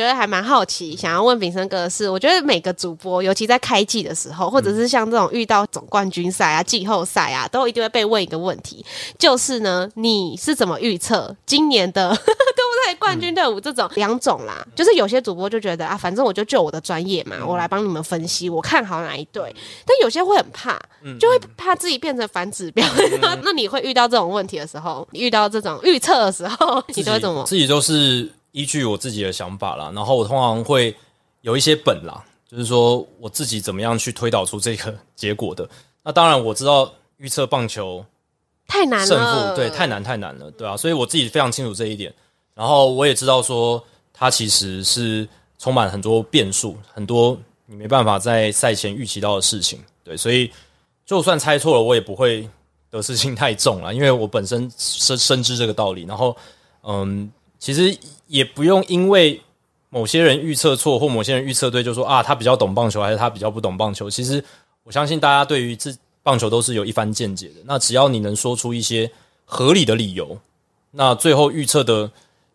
觉得还蛮好奇，想要问炳生哥的是，我觉得每个主播，尤其在开季的时候，或者是像这种遇到总冠军赛啊、季后赛啊，都一定会被问一个问题，就是呢，你是怎么预测今年的 对不对？冠军队伍这种两种啦，就是有些主播就觉得啊，反正我就就我的专业嘛，我来帮你们分析，我看好哪一队。但有些会很怕，就会怕自己变成反指标。那你会遇到这种问题的时候，遇到这种预测的时候，你都会怎么？自己都是。依据我自己的想法啦，然后我通常会有一些本啦，就是说我自己怎么样去推导出这个结果的。那当然我知道预测棒球太难了，胜负对太难太难了，对啊，所以我自己非常清楚这一点。然后我也知道说它其实是充满很多变数，很多你没办法在赛前预期到的事情。对，所以就算猜错了，我也不会得失心太重了，因为我本身深深知这个道理。然后，嗯。其实也不用因为某些人预测错或某些人预测对，就说啊，他比较懂棒球还是他比较不懂棒球。其实我相信大家对于这棒球都是有一番见解的。那只要你能说出一些合理的理由，那最后预测的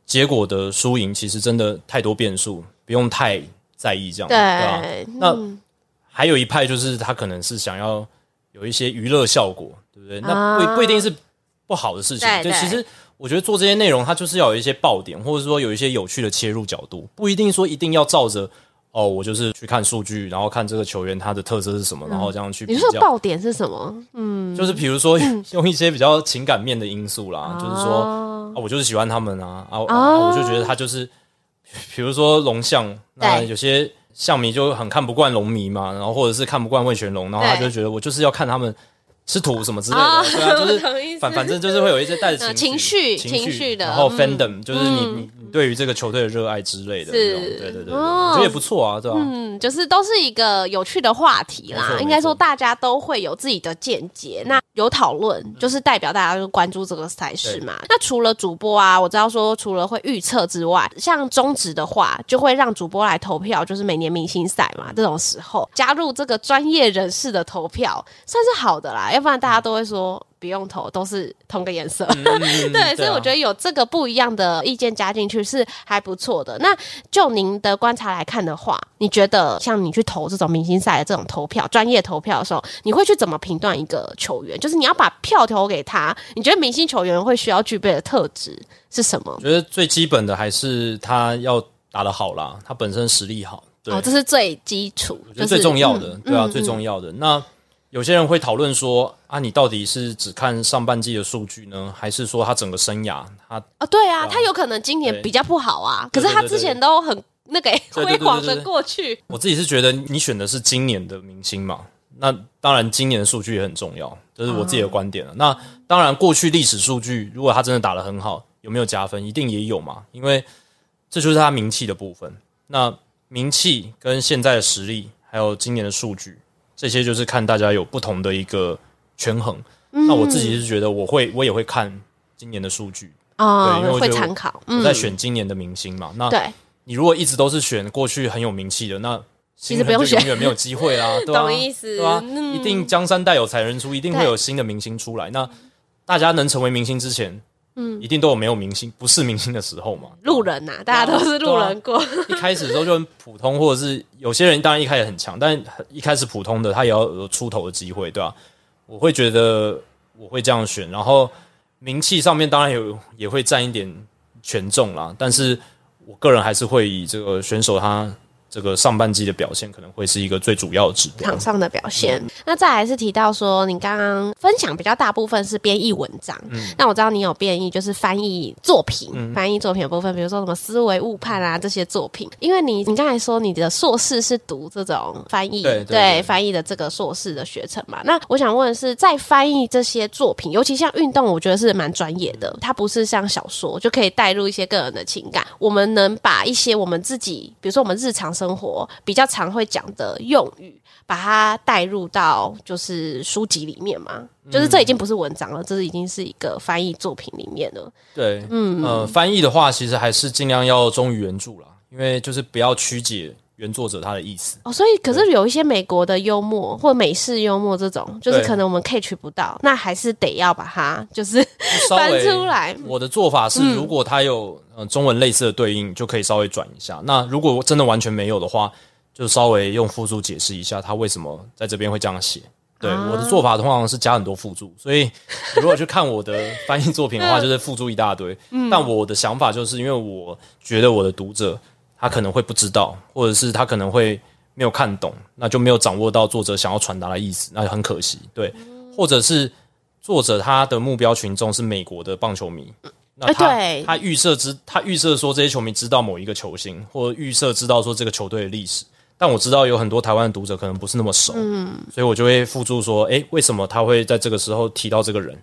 结果的输赢，其实真的太多变数，不用太在意这样，对，对吧？那还有一派就是他可能是想要有一些娱乐效果，对不对？那不不一定是不好的事情，对，其实。我觉得做这些内容，它就是要有一些爆点，或者说有一些有趣的切入角度，不一定说一定要照着哦，我就是去看数据，然后看这个球员他的特色是什么，嗯、然后这样去比较。你说爆点是什么？嗯，就是比如说 用一些比较情感面的因素啦，嗯、就是说啊，我就是喜欢他们啊，啊，啊，啊，我就觉得他就是，比如说龙象，那有些象迷就很看不惯龙迷嘛，然后或者是看不惯魏全龙，然后他就觉得我就是要看他们。吃土什么之类的，哦、对啊，就是 反反正就是会有一些带着情绪、情绪绪的，然后 fandom、嗯、就是你你你对于这个球队的热爱之类的，是，对对对，对，我觉得也不错啊，对吧、啊？嗯，就是都是一个有趣的话题啦，应该说大家都会有自己的见解，那有讨论就是代表大家就关注这个赛事嘛。那除了主播啊，我知道说除了会预测之外，像中职的话，就会让主播来投票，就是每年明星赛嘛，这种时候加入这个专业人士的投票，算是好的啦。要不然大家都会说不用投，都是同个颜色。嗯、对，所以我觉得有这个不一样的意见加进去是还不错的。那就您的观察来看的话，你觉得像你去投这种明星赛的这种投票、专业投票的时候，你会去怎么评断一个球员？就是你要把票投给他，你觉得明星球员会需要具备的特质是什么？我觉得最基本的还是他要打得好啦，他本身实力好。对，哦，这是最基础，就是最重要的，嗯、对啊，嗯、最重要的那。有些人会讨论说啊，你到底是只看上半季的数据呢，还是说他整个生涯？他啊，对啊，他有可能今年比较不好啊，可是他之前都很那个辉煌的过去。我自己是觉得你选的是今年的明星嘛，那当然今年的数据也很重要，这是我自己的观点了。那当然过去历史数据，如果他真的打得很好，有没有加分？一定也有嘛，因为这就是他名气的部分。那名气跟现在的实力，还有今年的数据。这些就是看大家有不同的一个权衡。嗯、那我自己是觉得，我会我也会看今年的数据啊，哦、对，因为我会参考。我在选今年的明星嘛。嗯、那对，你如果一直都是选过去很有名气的，那其实不用选，永远没有机会啦。对吧？懂意思？对吧？嗯、一定江山代有才人出，一定会有新的明星出来。那大家能成为明星之前。嗯，一定都有没有明星，不是明星的时候嘛？路人呐，大家都是路人过。一开始的时候就很普通，或者是有些人当然一开始很强，但一开始普通的他也要有出头的机会，对吧？我会觉得我会这样选，然后名气上面当然有也会占一点权重啦，但是我个人还是会以这个选手他这个上半季的表现可能会是一个最主要的指标。场上的表现。嗯、那再来是提到说，你刚刚分享比较大部分是编译文章，嗯，那我知道你有编译就是翻译作品，嗯、翻译作品的部分，比如说什么思维误判啊这些作品，因为你你刚才说你的硕士是读这种翻译，对，对，对，对。翻译的这个硕士的学程嘛，那我想问的是，在翻译这些作品，尤其像运动，我觉得是蛮专业的，它不是像小说就可以带入一些个人的情感，我们能把一些我们自己，比如说我们日常生活比较常会讲的用语，把它带入到就是书籍里面嘛？就是这已经不是文章了，这是已经是一个翻译作品里面了。对，嗯呃，翻译的话，其实还是尽量要忠于原著啦，因为就是不要曲解原作者他的意思。哦，所以可是有一些美国的幽默或美式幽默这种，就是可能我们 catch 不到，那还是得要把它就是 翻出来。我的做法是，如果它有呃中文类似的对应，就可以稍微转一下。那如果真的完全没有的话，就稍微用附注解释一下，他为什么在这边会这样写。对，啊、我的做法通常是加很多附注，所以你 如果去看我的翻译作品的话，就是附注一大堆。嗯、但我的想法就是，因为我觉得我的读者他可能会不知道，或者是他可能会没有看懂，那就没有掌握到作者想要传达的意思，那就很可惜。对，或者是作者他的目标群众是美国的棒球迷，那他、欸、他预设知他预设说这些球迷知道某一个球星，或者预设知道说这个球队的历史。但我知道有很多台湾的读者可能不是那么熟，嗯，所以我就会附注说，诶，为什么他会在这个时候提到这个人？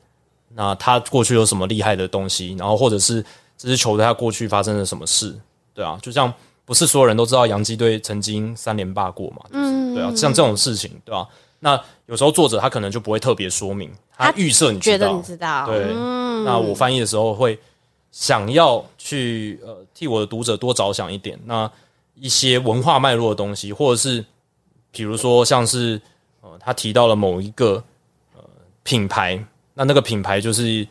那他过去有什么厉害的东西？然后或者是这支球队他过去发生了什么事？对啊，就像不是所有人都知道洋基队曾经三连霸过嘛？嗯，对啊，像这种事情，对吧、啊？那有时候作者他可能就不会特别说明，他预设你，觉得你知道，对。嗯、那我翻译的时候会想要去呃替我的读者多着想一点，那。一些文化脉络的东西，或者是比如说像是呃，他提到了某一个呃品牌，那那个品牌就是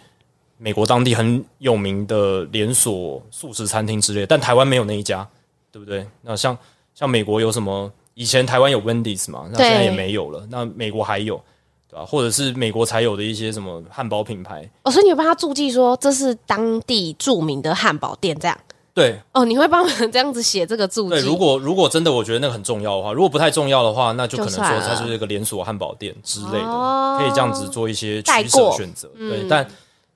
美国当地很有名的连锁素食餐厅之类，但台湾没有那一家，对不对？那像像美国有什么？以前台湾有 Wendy's 嘛，那现在也没有了。那美国还有，对吧？或者是美国才有的一些什么汉堡品牌？哦，所以你有帮他注记说这是当地著名的汉堡店，这样。对哦，你会帮我们这样子写这个注记？对，如果如果真的我觉得那个很重要的话，如果不太重要的话，那就可能说它就是一个连锁汉堡店之类的，哦、可以这样子做一些取舍选择。嗯、对，但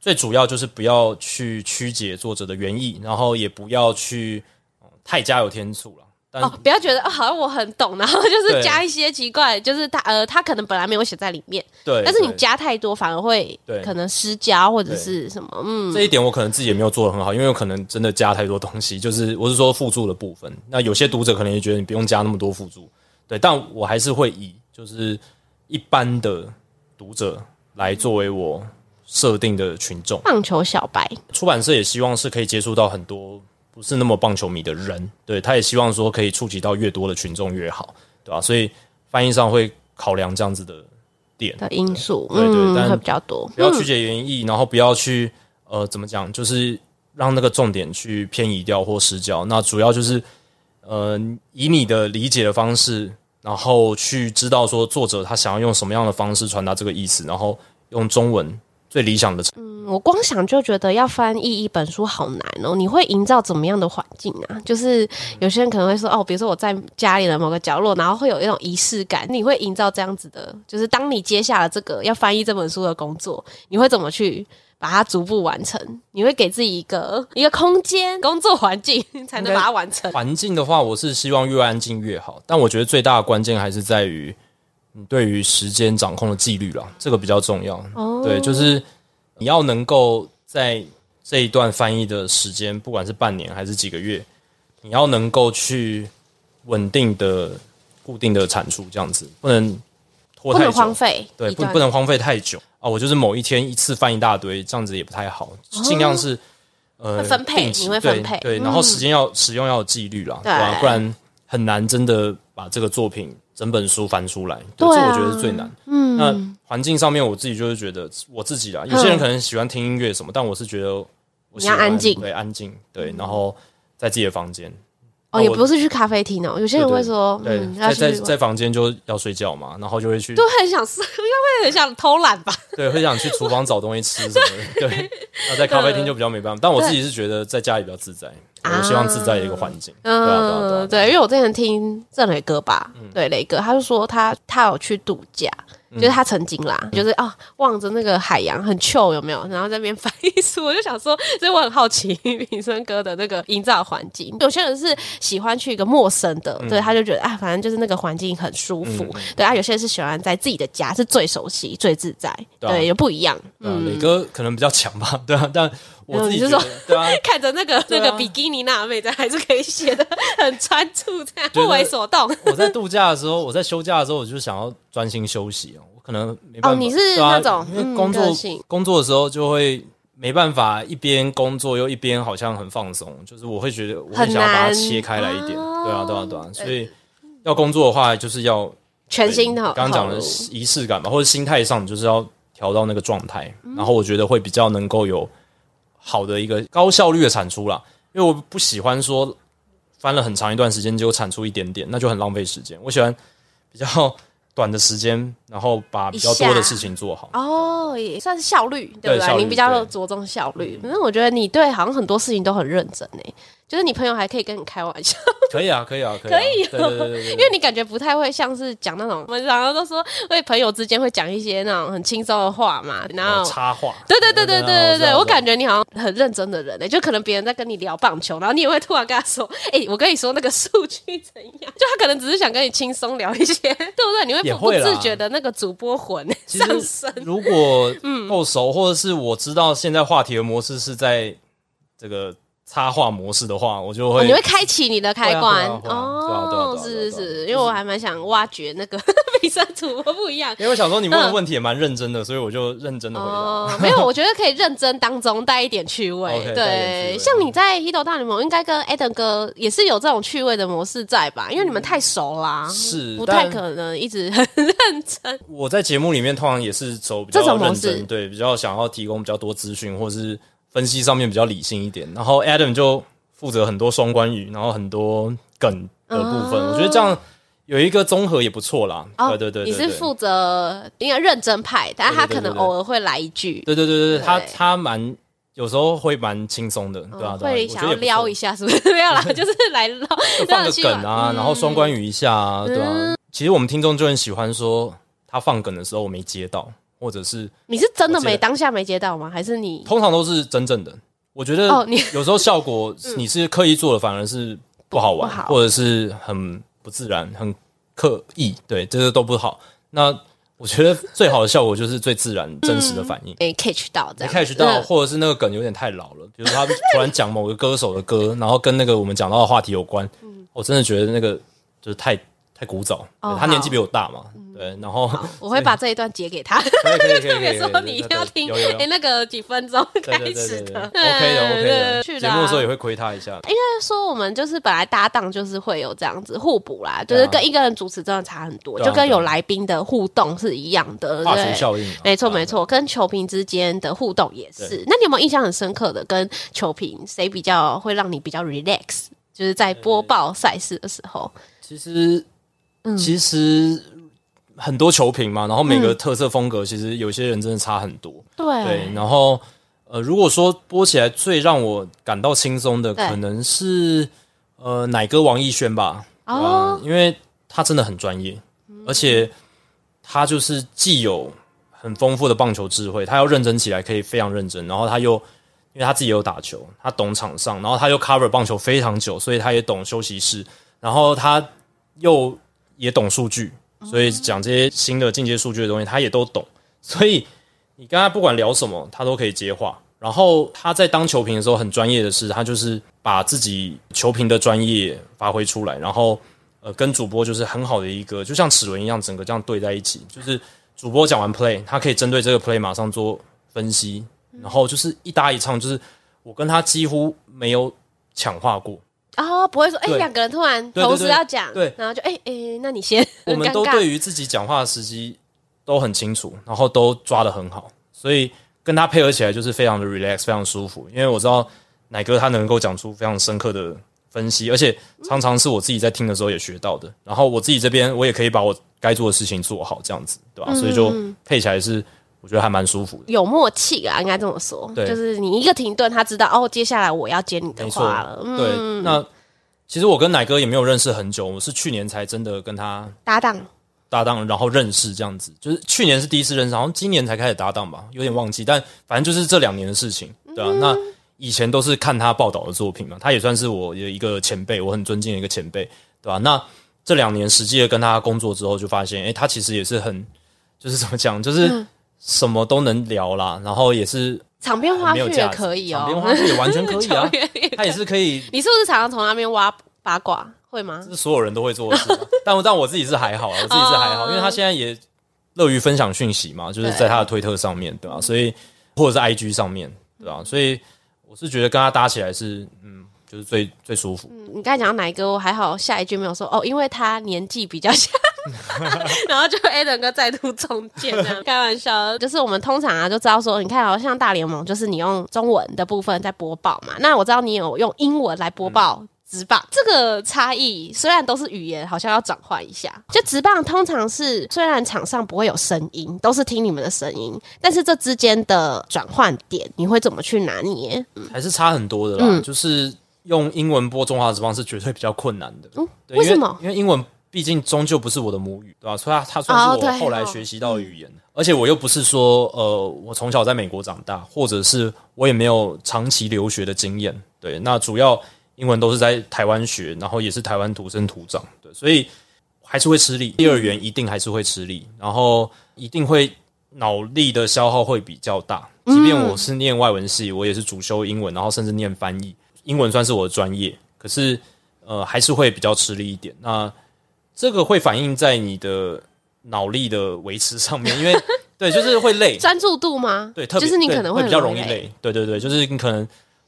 最主要就是不要去曲解作者的原意，然后也不要去、嗯、太加油添醋了。哦，不要觉得、哦、好像我很懂，然后 就是加一些奇怪，就是他呃，他可能本来没有写在里面，对，但是你加太多反而会可能失焦或者是什么，嗯，这一点我可能自己也没有做的很好，因为有可能真的加太多东西，就是我是说附注的部分，那有些读者可能也觉得你不用加那么多附注，对，但我还是会以就是一般的读者来作为我设定的群众，棒球小白，出版社也希望是可以接触到很多。不是那么棒球迷的人，对，他也希望说可以触及到越多的群众越好，对吧？所以翻译上会考量这样子的点的因素，对，对对，但会比较多。不要曲解原意，嗯、然后不要去呃，怎么讲，就是让那个重点去偏移掉或失焦。那主要就是呃，以你的理解的方式，然后去知道说作者他想要用什么样的方式传达这个意思，然后用中文。最理想的，嗯，我光想就觉得要翻译一本书好难哦。你会营造怎么样的环境啊？就是有些人可能会说，哦，比如说我在家里的某个角落，然后会有一种仪式感。你会营造这样子的，就是当你接下了这个要翻译这本书的工作，你会怎么去把它逐步完成？你会给自己一个一个空间、工作环境，才能把它完成。环境的话，我是希望越安静越好。但我觉得最大的关键还是在于。你对于时间掌控的纪律啦，这个比较重要。哦，对，就是你要能够在这一段翻译的时间，不管是半年还是几个月，你要能够去稳定的、固定的产出，这样子不能拖太久，不能荒废，对，不不能荒废太久啊！我就是某一天一次翻一大堆，这样子也不太好，尽量是呃分配，你会分配，对，然后时间要使用要有纪律啦，对吧？不然很难真的把这个作品。整本书翻出来，对，这我觉得是最难。嗯，那环境上面，我自己就是觉得我自己啦。有些人可能喜欢听音乐什么，但我是觉得我喜欢安静，对，安静，对，然后在自己的房间。哦，也不是去咖啡厅哦。有些人会说，对，在在在房间就要睡觉嘛，然后就会去，都很想睡，应该会很想偷懒吧？对，会想去厨房找东西吃什么的。对，那在咖啡厅就比较没办法。但我自己是觉得在家里比较自在，我希望自在的一个环境。嗯，对，因为我之前听郑磊哥吧，对，磊哥他就说他他有去度假。就是他曾经啦，就是啊，望着那个海洋很 chill 有没有？然后在那边翻译书，我就想说，所以我很好奇 平生哥的那个营造环境。有些人是喜欢去一个陌生的，对，他就觉得啊，反正就是那个环境很舒服。对啊，有些人是喜欢在自己的家，是最熟悉、最自在。对，也不一样。嗯，磊哥可能比较强吧，对啊，但我自己就说，对啊，看着那个那个比基尼那妹子，还是可以写的很专注，这样不为所动。我在度假的时候，我在休假的时候，我就想要专心休息哦。我可能没办法哦，你是那种因为工作工作的时候就会没办法一边工作又一边好像很放松，就是我会觉得我会想要把它切开来一点，对啊对啊对啊，所以要工作的话就是要全新的，刚刚讲的仪式感嘛，或者心态上，你就是要调到那个状态，然后我觉得会比较能够有好的一个高效率的产出啦，因为我不喜欢说翻了很长一段时间就产出一点点，那就很浪费时间，我喜欢比较。短的时间，然后把比较多的事情做好哦，也算是效率，对不对？你比较着重效率，反正我觉得你对好像很多事情都很认真诶。就是你朋友还可以跟你开玩笑，可以啊，可以啊，可以，可以，对对对，因为你感觉不太会像是讲那种，我们常常都说，为朋友之间会讲一些那种很轻松的话嘛，然后插话，对对对对对对对，我感觉你好像很认真的人诶，就可能别人在跟你聊棒球，然后你也会突然跟他说，哎，我跟你说那个数据怎样？就他可能只是想跟你轻松聊一些，对不对？你会不自觉的那个主播魂上升。如果 够熟，或者是我知道现在话题的模式是在这个。插画模式的话，我就会，你会开启你的开关哦，是是是，因为我还蛮想挖掘那个 比赛主播不一样，因为我想说你问的问题也蛮认真的，所以我就认真的回答。没有，我觉得可以认真当中带一点趣味，对，像你在《Hito 大联盟》应该跟 Adam 哥也是有这种趣味的模式在吧？因为你们太熟啦，是不太可能一直很认真。我在节目里面通常也是走比较认真，对，比较想要提供比较多资讯，或是。分析上面比较理性一点，然后 Adam 就负责很多双关语，然后很多梗的部分。我觉得这样有一个综合也不错啦。对对对，你是负责应该认真派，但他可能偶尔会来一句。对对对对，他他蛮有时候会蛮轻松的，对啊，会想要撩一下，是不是？没有啦，就是来撩放个梗啊，然后双关语一下啊，对啊。其实我们听众就很喜欢说他放梗的时候我没接到。或者是你是真的没当下没接到吗？还是你通常都是真正的？我觉得哦，你有时候效果 你是刻意做的，反而是不好玩，或者是很不自然、很刻意，对，这些都不好。那我觉得最好的效果就是最自然、真实的反应，被 catch 到，被 catch 到，或者是那个梗有点太老了，比如说他突然讲某个歌手的歌，然后跟那个我们讲到的话题有关，我真的觉得那个就是太太古早，他年纪比我大嘛。对，然后我会把这一段截给他，就特别说你一定要听，哎，那个几分钟开始的，OK 的，OK 的，节目的时候也会亏他一下。应该说我们就是本来搭档就是会有这样子互补啦，就是跟一个人主持真的差很多，就跟有来宾的互动是一样的，化学效应，没错没错，跟球评之间的互动也是。那你有没有印象很深刻的跟球评谁比较会让你比较 relax？就是在播报赛事的时候，其实，其实。很多球评嘛，然后每个特色风格，其实有些人真的差很多。对，对，然后呃，如果说播起来最让我感到轻松的，可能是呃奶哥王艺轩吧。哦，因为他真的很专业，而且他就是既有很丰富的棒球智慧，他要认真起来可以非常认真，然后他又因为他自己有打球，他懂场上，然后他又 cover 棒球非常久，所以他也懂休息室，然后他又也懂数据。所以讲这些新的进阶数据的东西，他也都懂。所以你跟他不管聊什么，他都可以接话。然后他在当球评的时候很专业的是，他就是把自己球评的专业发挥出来。然后呃，跟主播就是很好的一个，就像齿轮一样，整个这样对在一起。就是主播讲完 play，他可以针对这个 play 马上做分析。然后就是一搭一唱，就是我跟他几乎没有抢话过。哦，不会说，哎，两个人突然同时要讲，对，然后就，哎，哎，那你先。我们都对于自己讲话的时机都很清楚，然后都抓得很好，所以跟他配合起来就是非常的 relax，非常舒服。因为我知道奶哥他能够讲出非常深刻的分析，而且常常是我自己在听的时候也学到的。然后我自己这边我也可以把我该做的事情做好，这样子，对吧？所以就配起来是我觉得还蛮舒服的，有默契啊，应该这么说。对，就是你一个停顿，他知道哦，接下来我要接你的话了。对，那其实我跟奶哥也没有认识很久，我是去年才真的跟他搭档。搭档，然后认识这样子，就是去年是第一次认识，好像今年才开始搭档吧，有点忘记。但反正就是这两年的事情，对啊。嗯、那以前都是看他报道的作品嘛，他也算是我的一个前辈，我很尊敬的一个前辈，对吧？那这两年实际的跟他工作之后，就发现，诶，他其实也是很，就是怎么讲，就是什么都能聊啦，然后也是场边花絮也可以哦，场边花絮也完全可以啊，他也是可以。你是不是常常从那边挖八卦？会吗？这是所有人都会做的事，但但我自己是还好，我自己是还好，因为他现在也乐于分享讯息嘛，就是在他的推特上面对吧？所以或者是 IG 上面对吧？所以我是觉得跟他搭起来是嗯，就是最最舒服。嗯，你刚才讲到哪一个？我还好，下一句没有说哦，因为他年纪比较小，然后就 Adam 哥再度中箭，开玩笑，就是我们通常啊就知道说，你看好像大联盟就是你用中文的部分在播报嘛，那我知道你有用英文来播报。嗯职棒这个差异虽然都是语言，好像要转换一下。就直棒通常是虽然场上不会有声音，都是听你们的声音，但是这之间的转换点，你会怎么去拿捏？嗯、还是差很多的啦。嗯、就是用英文播中华职棒是绝对比较困难的。嗯，为什么？因为英文毕竟终究不是我的母语，对吧？所以它它算是我后来学习到的语言，哦、而且我又不是说呃，我从小在美国长大，或者是我也没有长期留学的经验。对，那主要。英文都是在台湾学，然后也是台湾土生土长，对，所以还是会吃力。第二语言一定还是会吃力，然后一定会脑力的消耗会比较大。即便我是念外文系，我也是主修英文，然后甚至念翻译，英文算是我的专业，可是呃还是会比较吃力一点。那这个会反映在你的脑力的维持上面，因为 对，就是会累，专注度吗？对，特别就是你可能会，会比较容易累。对对对，就是你可能。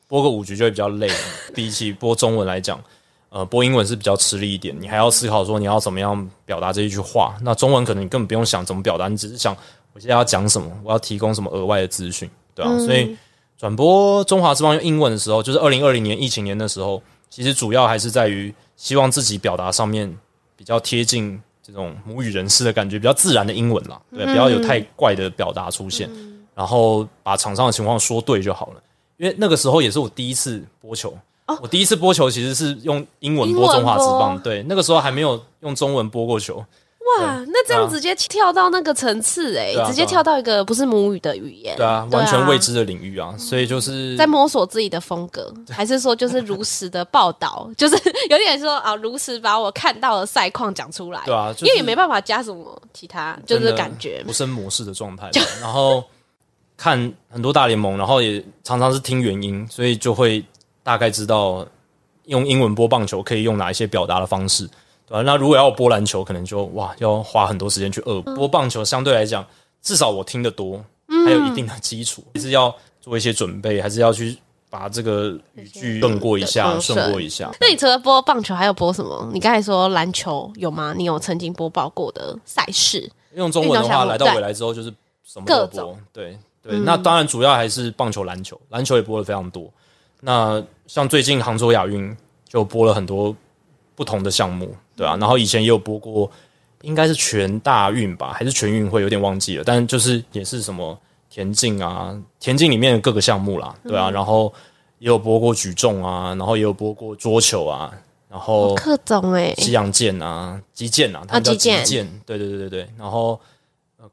播个五局就会比较累，比起播中文来讲，呃，播英文是比较吃力一点。你还要思考说你要怎么样表达这一句话。那中文可能你根本不用想怎么表达，你只是想我现在要讲什么，我要提供什么额外的资讯，对啊。嗯、所以转播中华之邦用英文的时候，就是二零二零年疫情年的时候，其实主要还是在于希望自己表达上面比较贴近这种母语人士的感觉，比较自然的英文啦，对，不要有太怪的表达出现，嗯、然后把场上的情况说对就好了。因为那个时候也是我第一次播球，哦、我第一次播球其实是用英文播中华之邦，对，那个时候还没有用中文播过球。哇，那这样直接跳到那个层次哎、欸，啊、直接跳到一个不是母语的语言，对啊，完全未知的领域啊，啊所以就是在摸索自己的风格，对 还是说就是如实的报道，就是有点说啊，如实把我看到的赛况讲出来，对啊，就是、因为也没办法加什么其他，就是感觉。不生模式的状态，然后。看很多大联盟，然后也常常是听原因，所以就会大概知道用英文播棒球可以用哪一些表达的方式，对吧？那如果要播篮球，可能就哇要花很多时间去恶补。播棒球相对来讲，至少我听得多，还有一定的基础，还是要做一些准备，还是要去把这个语句顺过一下，顺过一下。那你除了播棒球，还有播什么？你刚才说篮球有吗？你有曾经播报过的赛事？用中文的话，来到未来之后就是什么都播，种对。对，那当然主要还是棒球、篮球，篮球也播了非常多。那像最近杭州亚运就播了很多不同的项目，对啊。然后以前也有播过，应该是全大运吧，还是全运会，有点忘记了。但就是也是什么田径啊，田径里面的各个项目啦，对啊。然后也有播过举重啊，然后也有播过桌球啊，然后各种诶，西洋剑啊，击剑啊，他们叫击剑，对对对对对，然后。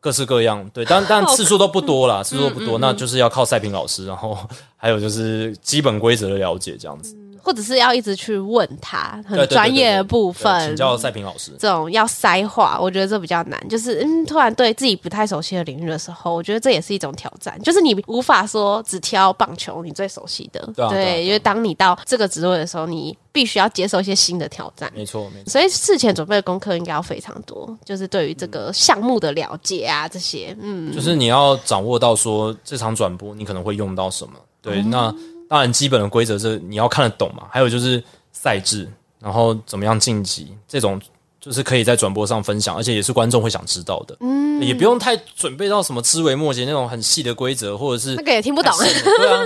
各式各样，对，但但次数都不多啦，次数都不多，那就是要靠赛评老师，然后还有就是基本规则的了解这样子。或者是要一直去问他很专业的部分，请教赛平老师。这种要塞话，我觉得这比较难。就是嗯，突然对自己不太熟悉的领域的时候，我觉得这也是一种挑战。就是你无法说只挑棒球你最熟悉的，对，啊、对，对，因为当你到这个职位的时候，你必须要接受一些新的挑战。没错，没错。所以事前准备的功课应该要非常多，就是对于这个项目的了解啊，这些，嗯，就是你要掌握到说这场转播你可能会用到什么，对，嗯、那。当然，基本的规则是你要看得懂嘛。还有就是赛制，然后怎么样晋级，这种就是可以在转播上分享，而且也是观众会想知道的。嗯，也不用太准备到什么枝微末节那种很细的规则，或者是那个也听不懂。对啊，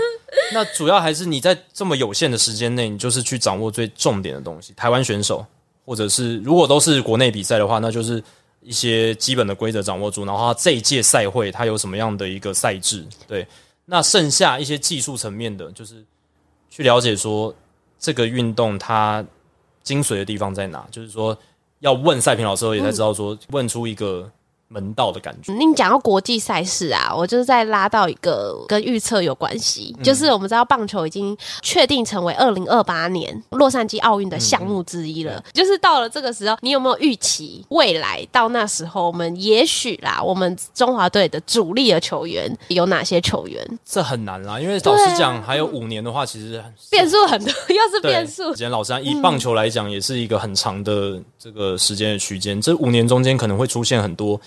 那主要还是你在这么有限的时间内，你就是去掌握最重点的东西。台湾选手，或者是如果都是国内比赛的话，那就是一些基本的规则掌握住，然后这一届赛会它有什么样的一个赛制，对。那剩下一些技术层面的，就是去了解说这个运动它精髓的地方在哪，就是说要问赛平老师也才知道说问出一个。门道的感觉。你讲到国际赛事啊，我就是在拉到一个跟预测有关系，嗯、就是我们知道棒球已经确定成为二零二八年洛杉矶奥运的项目之一了。嗯、就是到了这个时候，你有没有预期未来到那时候，我们也许啦，我们中华队的主力的球员有哪些球员？这很难啦，因为老实讲，还有五年的话，其实变数很多，又是变数。时间老实讲，以棒球来讲，也是一个很长的这个时间的区间。这五年中间可能会出现很多。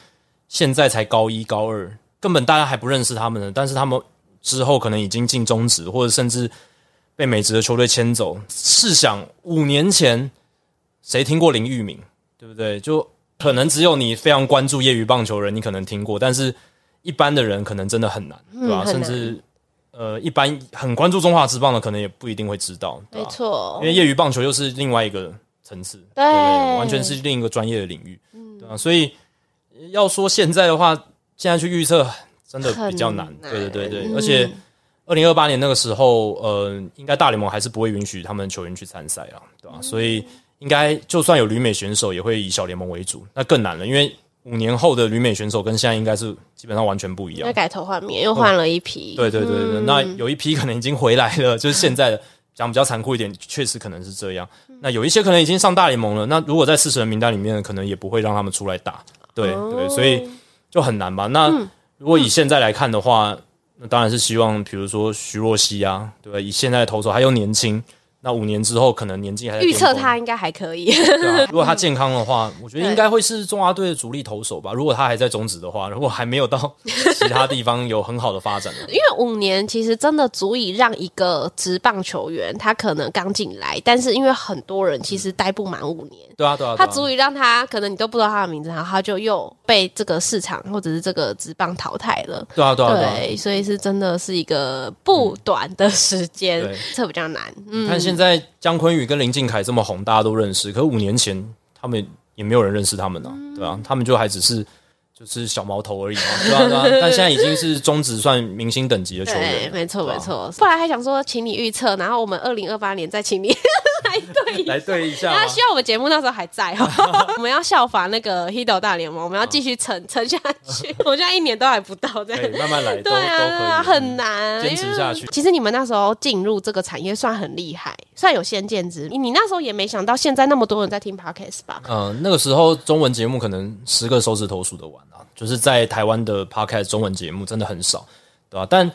现在才高一、高二，根本大家还不认识他们呢。但是他们之后可能已经进中职，或者甚至被美职的球队签走。试想，五年前谁听过林玉明，对不对？就可能只有你非常关注业余棒球人，你可能听过。但是一般的人可能真的很难，对吧？嗯、甚至呃，一般很关注中华职棒的，可能也不一定会知道。对吧？没错，因为业余棒球又是另外一个层次，对，完全是另一个专业的领域，嗯、对吧？所以。要说现在的话，现在去预测真的比较难。难对对对对，嗯、而且二零二八年那个时候，呃，应该大联盟还是不会允许他们球员去参赛啊，对吧？嗯、所以应该就算有旅美选手，也会以小联盟为主，那更难了。因为五年后的旅美选手跟现在应该是基本上完全不一样。那改头换面，又换了一批。对对对对，嗯、那有一批可能已经回来了，就是现在的讲比较残酷一点，确实可能是这样。那有一些可能已经上大联盟了，那如果在四十人名单里面，可能也不会让他们出来打。对对，所以就很难吧。那如果以现在来看的话，那当然是希望，比如说徐若曦啊，对吧？以现在的投手还又年轻。那五年之后，可能年纪还在。预测他应该还可以。对啊，如果他健康的话，我觉得应该会是中华队的主力投手吧。如果他还在中职的话，如果还没有到其他地方有很好的发展的。因为五年其实真的足以让一个职棒球员，他可能刚进来，但是因为很多人其实待不满五年。对啊，对啊。他足以让他可能你都不知道他的名字，然后他就又被这个市场或者是这个职棒淘汰了。对啊，对啊。对，所以是真的是一个不短的时间，这比较难。嗯，在。姜昆宇跟林俊凯这么红，大家都认识。可是五年前，他们也没有人认识他们呢、啊，对吧、啊？他们就还只是就是小毛头而已嘛，对吧、啊？对啊、但现在已经是中职算明星等级的球员，没错没错。后来还想说，请你预测，然后我们二零二八年再请你。来对来对一下，那希望我们节目那时候还在哈，我们要效法那个 Hito 大联盟，我们要继续撑撑下去。我现在一年都还不到，这样慢慢来，对啊，很难坚持下去。其实你们那时候进入这个产业算很厉害，算有先见之明。你那时候也没想到现在那么多人在听 Podcast 吧？嗯，那个时候中文节目可能十个手指头数得完啊，就是在台湾的 Podcast 中文节目真的很少，对吧？但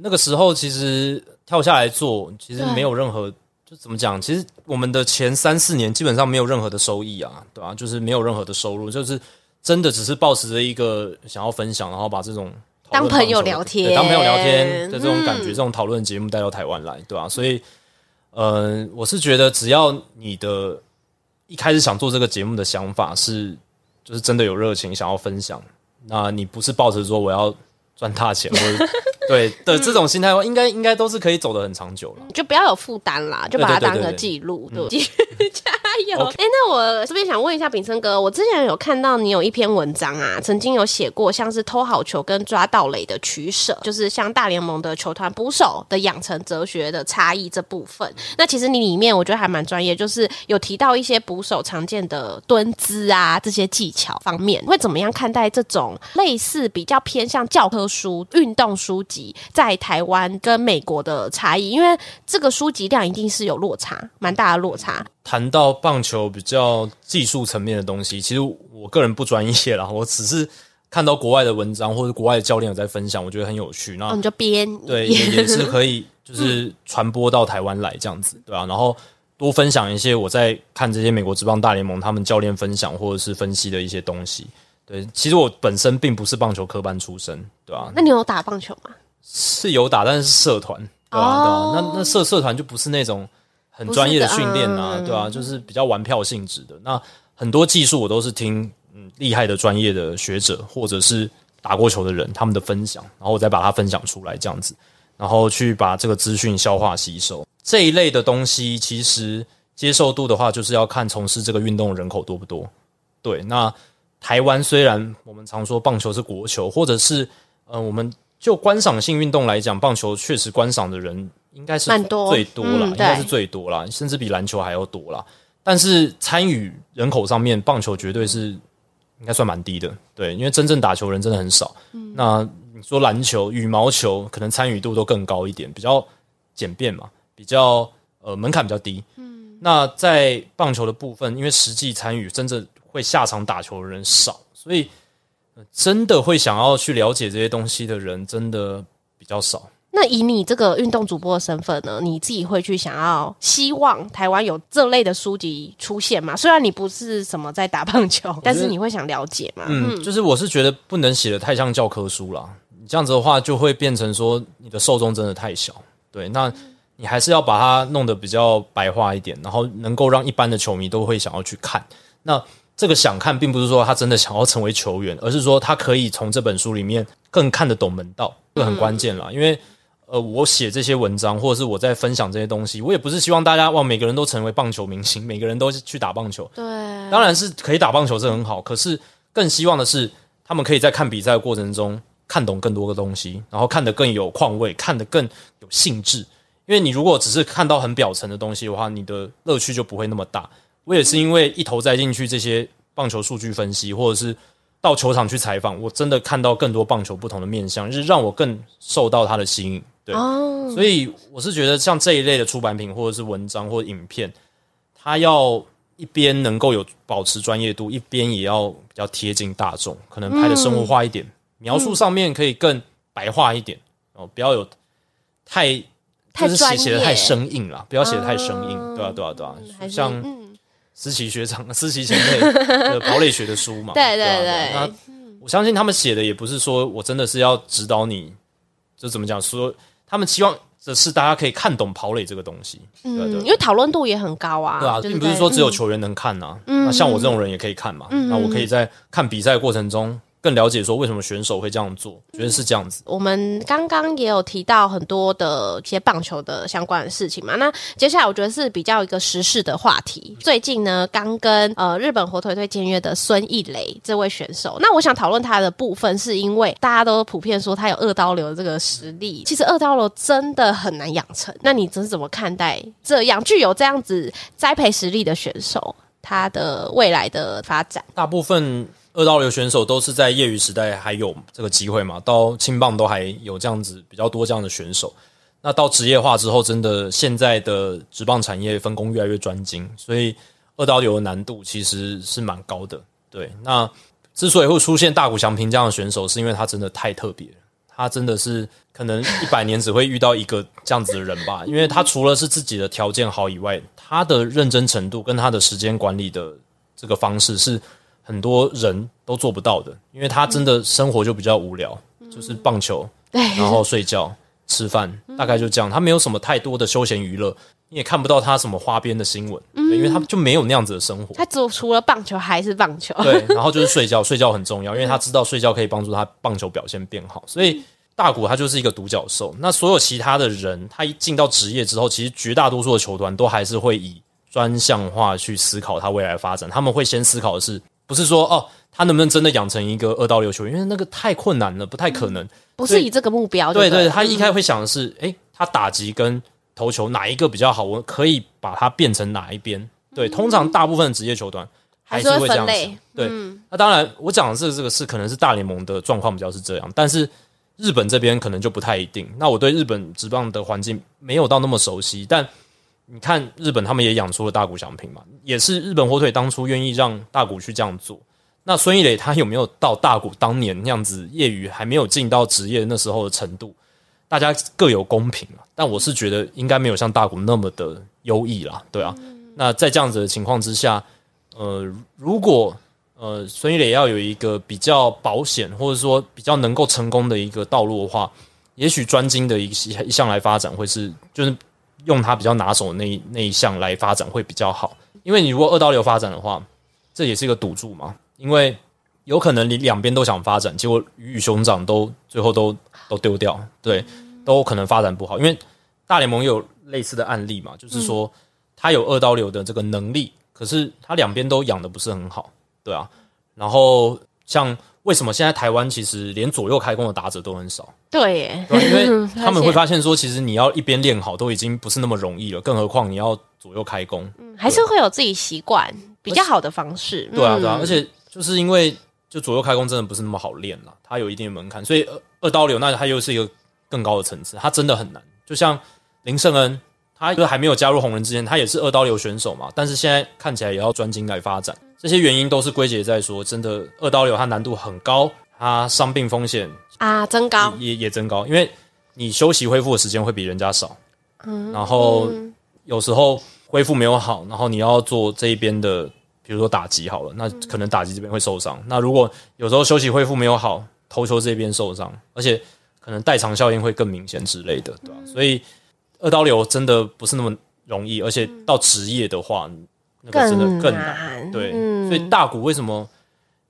那个时候其实跳下来做，其实没有任何。就怎么讲？其实我们的前三四年基本上没有任何的收益啊，对吧、啊？就是没有任何的收入，就是真的只是抱持着一个想要分享，然后把这种当朋友聊天、当朋友聊天的这种感觉、嗯、这种讨论节目带到台湾来，对吧、啊？所以，呃，我是觉得只要你的一开始想做这个节目的想法是，就是真的有热情想要分享，那你不是抱着说我要赚大钱或者。对的，这种心态的话，应该应该都是可以走得很长久了。就不要有负担啦，就把它当个记录，对不对？加油！哎，那我这边想问一下炳生哥，我之前有看到你有一篇文章啊，曾经有写过像是偷好球跟抓盗垒的取舍，就是像大联盟的球团捕手的养成哲学的差异这部分。那其实你里面我觉得还蛮专业，就是有提到一些捕手常见的蹲姿啊这些技巧方面，会怎么样看待这种类似比较偏向教科书运动书籍？在台湾跟美国的差异，因为这个书籍量一定是有落差，蛮大的落差。谈到棒球比较技术层面的东西，其实我个人不专业啦，我只是看到国外的文章或者国外的教练有在分享，我觉得很有趣。那我们就编，对，也，也是可以，就是传播到台湾来这样子，对啊，然后多分享一些我在看这些美国职棒大联盟他们教练分享或者是分析的一些东西。对，其实我本身并不是棒球科班出身，对啊，那你有打棒球吗？是有打，但是是社团，对吧、啊？对啊、那那社社团就不是那种很专业的训练啊，对吧、啊？就是比较玩票性质的。那很多技术我都是听嗯厉害的专业的学者或者是打过球的人他们的分享，然后我再把它分享出来这样子。然后去把这个资讯消化吸收。这一类的东西，其实接受度的话，就是要看从事这个运动的人口多不多。对，那台湾虽然我们常说棒球是国球，或者是呃，我们就观赏性运动来讲，棒球确实观赏的人应该是最多了，应该是最多了，甚至比篮球还要多啦。但是参与人口上面，棒球绝对是应该算蛮低的。对，因为真正打球人真的很少。嗯，那你说篮球、羽毛球，可能参与度都更高一点，比较简便嘛。比较呃门槛比较低，嗯，那在棒球的部分，因为实际参与真正会下场打球的人少，所以、呃、真的会想要去了解这些东西的人真的比较少。那以你这个运动主播的身份呢，你自己会去想要希望台湾有这类的书籍出现吗？虽然你不是什么在打棒球，但是你会想了解吗？嗯，就是我是觉得不能写的太像教科书啦，你这样子的话就会变成说你的受众真的太小。对，那。你还是要把它弄得比较白话一点，然后能够让一般的球迷都会想要去看。那这个想看，并不是说他真的想要成为球员，而是说他可以从这本书里面更看得懂门道，这个很关键啦。因为呃，我写这些文章，或者是我在分享这些东西，我也不是希望大家哇，每个人都成为棒球明星，每个人都去打棒球。对，当然是可以打棒球是很好，可是更希望的是，他们可以在看比赛的过程中看懂更多的东西，然后看得更有况味，看得更有兴致。因为你如果只是看到很表层的东西的话，你的乐趣就不会那么大。我也是因为一头栽进去这些棒球数据分析，或者是到球场去采访，我真的看到更多棒球不同的面相，就是让我更受到它的吸引。对，所以我是觉得像这一类的出版品，或者是文章或者影片，它要一边能够有保持专业度，一边也要比较贴近大众，可能拍的生活化一点，描述上面可以更白话一点哦，不要有太。就是写写的太生硬了，不要写的太生硬，对啊，对啊，对啊，像思琪学长、思琪前辈的跑垒学的书嘛，对对对，那我相信他们写的也不是说我真的是要指导你，就怎么讲说，他们期望的是大家可以看懂跑垒这个东西，嗯，因为讨论度也很高啊，对啊，并不是说只有球员能看呐，那像我这种人也可以看嘛，那我可以在看比赛的过程中。更了解说为什么选手会这样做，觉得是这样子。我们刚刚也有提到很多的一些棒球的相关的事情嘛，那接下来我觉得是比较一个时事的话题。最近呢，刚跟呃日本火腿队签约的孙艺磊这位选手，那我想讨论他的部分，是因为大家都普遍说他有二刀流的这个实力。其实二刀流真的很难养成，那你这是怎么看待这样具有这样子栽培实力的选手，他的未来的发展？大部分。二刀流选手都是在业余时代还有这个机会嘛？到青棒都还有这样子比较多这样的选手。那到职业化之后，真的现在的职棒产业分工越来越专精，所以二刀流的难度其实是蛮高的。对，那之所以会出现大谷翔平这样的选手，是因为他真的太特别。他真的是可能一百年只会遇到一个这样子的人吧？因为他除了是自己的条件好以外，他的认真程度跟他的时间管理的这个方式是。很多人都做不到的，因为他真的生活就比较无聊，嗯、就是棒球，对，然后睡觉、吃饭，大概就这样。他没有什么太多的休闲娱乐，你也看不到他什么花边的新闻，嗯，因为他就没有那样子的生活。他只除了棒球还是棒球，对，然后就是睡觉，睡觉很重要，因为他知道睡觉可以帮助他棒球表现变好。所以大谷他就是一个独角兽。那所有其他的人，他一进到职业之后，其实绝大多数的球团都还是会以专项化去思考他未来发展。他们会先思考的是。不是说哦，他能不能真的养成一个二到六球员？因为那个太困难了，不太可能。嗯、不是以这个目标对，对对，他一开始会想的是，哎、嗯，他打击跟投球哪一个比较好？我可以把它变成哪一边？对，通常大部分职业球团还是会这样子。对，嗯、那当然，我讲的这个这个是可能是大联盟的状况比较是这样，但是日本这边可能就不太一定。那我对日本职棒的环境没有到那么熟悉，但。你看日本，他们也养出了大谷翔平嘛，也是日本火腿当初愿意让大谷去这样做。那孙艺磊他有没有到大谷当年那样子业余还没有进到职业那时候的程度？大家各有公平啊。但我是觉得应该没有像大谷那么的优异啦，对啊。那在这样子的情况之下，呃，如果呃孙艺磊要有一个比较保险或者说比较能够成功的一个道路的话，也许专精的一一项来发展会是就是。用他比较拿手的那一那一项来发展会比较好，因为你如果二刀流发展的话，这也是一个赌注嘛。因为有可能你两边都想发展，结果鱼与熊掌都最后都都丢掉。对，都可能发展不好，因为大联盟有类似的案例嘛，就是说他有二刀流的这个能力，可是他两边都养的不是很好，对啊。然后像为什么现在台湾其实连左右开弓的打者都很少？对耶，对，因为 他们会发现。说，其实你要一边练好都已经不是那么容易了，更何况你要左右开弓，嗯，还是会有自己习惯比较好的方式。对啊，对啊，而且就是因为就左右开弓真的不是那么好练了，它有一定的门槛，所以二二刀流那它又是一个更高的层次，它真的很难。就像林圣恩，他就还没有加入红人之前，他也是二刀流选手嘛，但是现在看起来也要专精来发展，这些原因都是归结在说，真的二刀流它难度很高，它伤病风险。啊，增高也也增高，因为你休息恢复的时间会比人家少，嗯，然后有时候恢复没有好，然后你要做这一边的，比如说打击好了，那可能打击这边会受伤。那如果有时候休息恢复没有好，投球这边受伤，而且可能代偿效应会更明显之类的，对吧？所以二刀流真的不是那么容易，而且到职业的话，那个真的更难。对，所以大谷为什么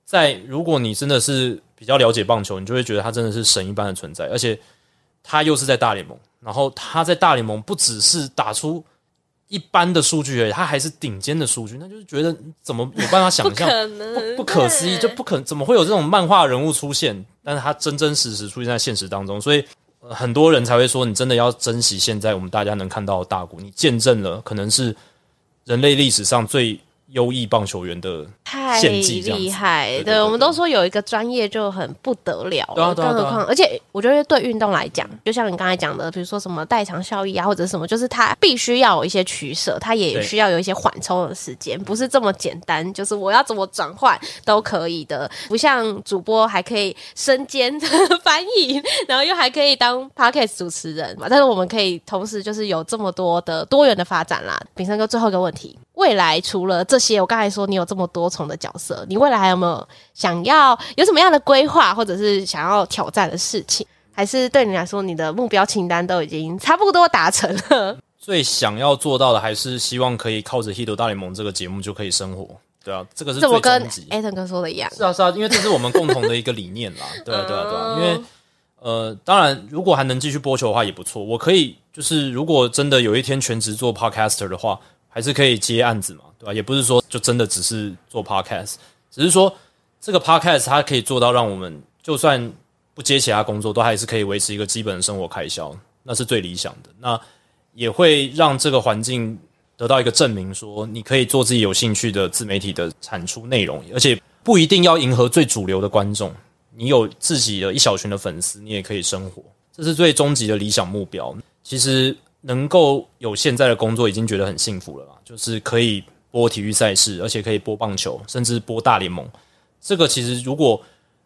在如果你真的是。比较了解棒球，你就会觉得他真的是神一般的存在，而且他又是在大联盟，然后他在大联盟不只是打出一般的数据而已，他还是顶尖的数据，那就是觉得怎么有办法想 象？不不可思议，就不可怎么会有这种漫画人物出现？但是他真真实实出现在现实当中，所以、呃、很多人才会说，你真的要珍惜现在我们大家能看到的大谷，你见证了可能是人类历史上最。优异棒球员的太厉害，对，我们都说有一个专业就很不得了，更何况，而且我觉得对运动来讲，就像你刚才讲的，比如说什么代偿效益啊，或者什么，就是它必须要有一些取舍，它也需要有一些缓冲的时间，不是这么简单，就是我要怎么转换都可以的，不像主播还可以身兼 翻译，然后又还可以当 podcast 主持人嘛，但是我们可以同时就是有这么多的多元的发展啦。炳生哥，最后一个问题。未来除了这些，我刚才说你有这么多重的角色，你未来还有没有想要有什么样的规划，或者是想要挑战的事情？还是对你来说，你的目标清单都已经差不多达成了？最想要做到的，还是希望可以靠着《Hito 大联盟》这个节目就可以生活。对啊，这个是最终极。艾腾哥说的一样，是啊，是啊，因为这是我们共同的一个理念啦。对啊，对啊，对啊。因为呃，当然，如果还能继续播球的话，也不错。我可以就是，如果真的有一天全职做 Podcaster 的话。还是可以接案子嘛，对吧？也不是说就真的只是做 podcast，只是说这个 podcast 它可以做到让我们就算不接其他工作，都还是可以维持一个基本的生活开销，那是最理想的。那也会让这个环境得到一个证明，说你可以做自己有兴趣的自媒体的产出内容，而且不一定要迎合最主流的观众，你有自己的一小群的粉丝，你也可以生活，这是最终极的理想目标。其实。能够有现在的工作已经觉得很幸福了吧？就是可以播体育赛事，而且可以播棒球，甚至播大联盟。这个其实如果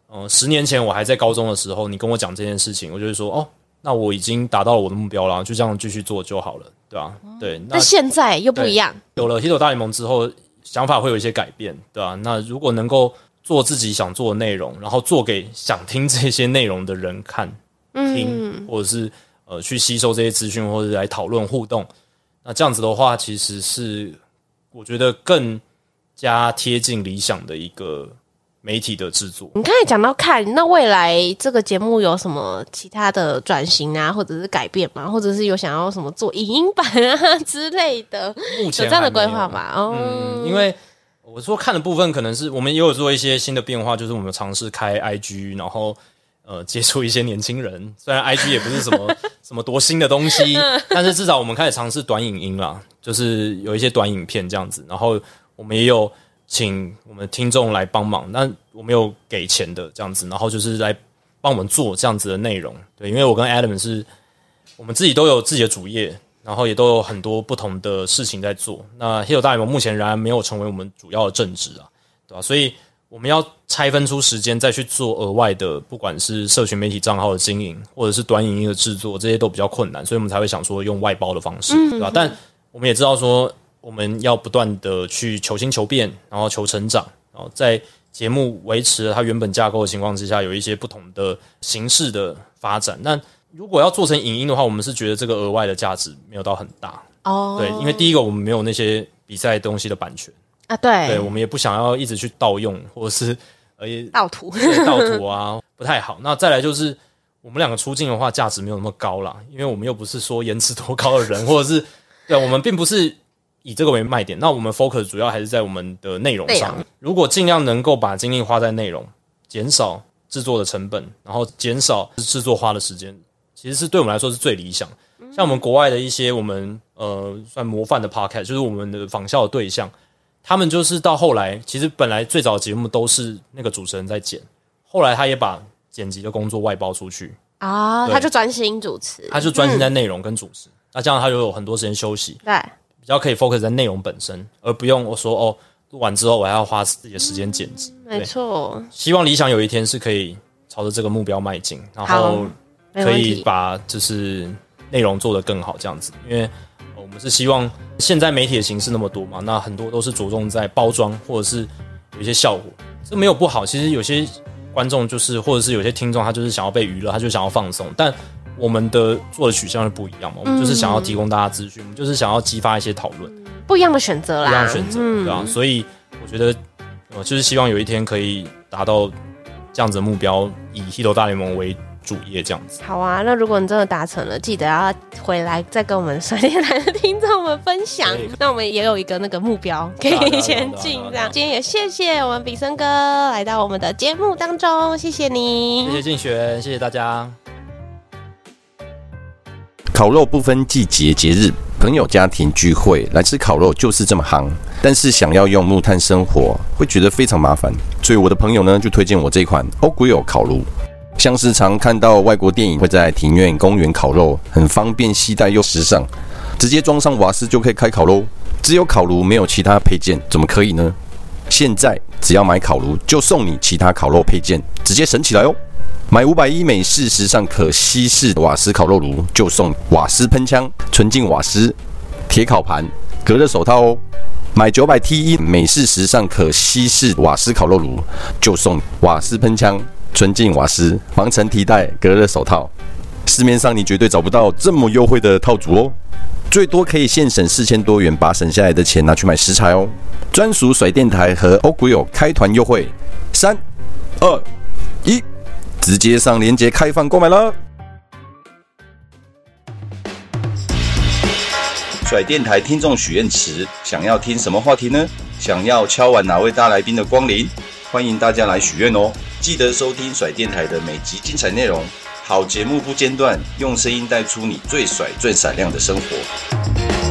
呃十年前我还在高中的时候，你跟我讲这件事情，我就会说哦，那我已经达到了我的目标了，就这样继续做就好了，对吧？嗯、对。那现在又不一样，有了 Hito 大联盟之后，想法会有一些改变，对吧？那如果能够做自己想做的内容，然后做给想听这些内容的人看、听，嗯、或者是。呃，去吸收这些资讯，或者来讨论互动，那这样子的话，其实是我觉得更加贴近理想的一个媒体的制作。你刚才讲到看，那未来这个节目有什么其他的转型啊，或者是改变吗？或者是有想要什么做影音版啊之类的？目前有这样的规划吗？哦，嗯，因为我说看的部分，可能是我们也有做一些新的变化，就是我们尝试开 IG，然后。呃，接触一些年轻人，虽然 IG 也不是什么什么多新的东西，但是至少我们开始尝试短影音啦，就是有一些短影片这样子。然后我们也有请我们听众来帮忙，那我们有给钱的这样子，然后就是来帮我们做这样子的内容。对，因为我跟 Adam 是，我们自己都有自己的主业，然后也都有很多不同的事情在做。那 Hito 大联盟目前仍然没有成为我们主要的正职啊，对吧？所以。我们要拆分出时间再去做额外的，不管是社群媒体账号的经营，或者是短影音的制作，这些都比较困难，所以我们才会想说用外包的方式，对吧？但我们也知道说，我们要不断的去求新求变，然后求成长，然后在节目维持了它原本架构的情况之下，有一些不同的形式的发展。那如果要做成影音的话，我们是觉得这个额外的价值没有到很大哦，对，因为第一个我们没有那些比赛东西的版权。啊，对，对，我们也不想要一直去盗用，或者是呃，盗图，盗图啊，不太好。那再来就是，我们两个出镜的话，价值没有那么高啦，因为我们又不是说颜值多高的人，或者是对，我们并不是以这个为卖点。那我们 focus 主要还是在我们的内容上。如果尽量能够把精力花在内容，减少制作的成本，然后减少制作花的时间，其实是对我们来说是最理想。像我们国外的一些我们呃算模范的 podcast，就是我们的仿效的对象，他们就是到后来，其实本来最早的节目都是那个主持人在剪，后来他也把。剪辑的工作外包出去。啊，他就专心主持，他就专心在内容跟主持，那这样他就有很多时间休息，对，比较可以 focus 在内容本身，而不用我说哦，录完之后我还要花自己的时间剪辑，没错。希望理想有一天是可以朝着这个目标迈进，然后可以把就是内容做得更好，这样子，因为我们是希望现在媒体的形式那么多嘛，那很多都是着重在包装或者是有一些效果，这没有不好，其实有些。观众就是，或者是有些听众，他就是想要被娱乐，他就想要放松。但我们的做的取向是不一样嘛，我们就是想要提供大家资讯，我们就是想要激发一些讨论，不一样的选择啦，不一样的选择，嗯、对吧？所以我觉得，我就是希望有一天可以达到这样子的目标，以《Hito 大联盟》为。主页这样子，好啊。那如果你真的达成了，记得要回来再跟我们甩电台的听众们分享。那我们也有一个那个目标可以前进，这样。今天也谢谢我们比森哥来到我们的节目当中，谢谢你，谢谢静璇，谢谢大家。烤肉不分季节节日，朋友家庭聚会来吃烤肉就是这么夯。但是想要用木炭生火，会觉得非常麻烦，所以我的朋友呢就推荐我这款 OGRILL 烤炉。像是常看到外国电影会在庭院、公园烤肉，很方便携带又时尚，直接装上瓦斯就可以开烤喽。只有烤炉没有其他配件，怎么可以呢？现在只要买烤炉，就送你其他烤肉配件，直接省起来哦！买五百一美式时尚可吸式瓦斯烤肉炉，就送瓦斯喷枪、纯净瓦斯、铁烤盘、隔热手套哦。买九百 T 一美式时尚可吸式瓦斯烤肉炉，就送瓦斯喷枪。纯净瓦斯、防尘提袋、隔热手套，市面上你绝对找不到这么优惠的套组哦！最多可以现省四千多元，把省下来的钱拿去买食材哦。专属甩电台和 OGRILL 开团优惠，三、二、一，直接上链接开放购买了。甩电台听众许愿池，想要听什么话题呢？想要敲碗哪位大来宾的光临？欢迎大家来许愿哦！记得收听甩电台的每集精彩内容，好节目不间断，用声音带出你最甩最闪亮的生活。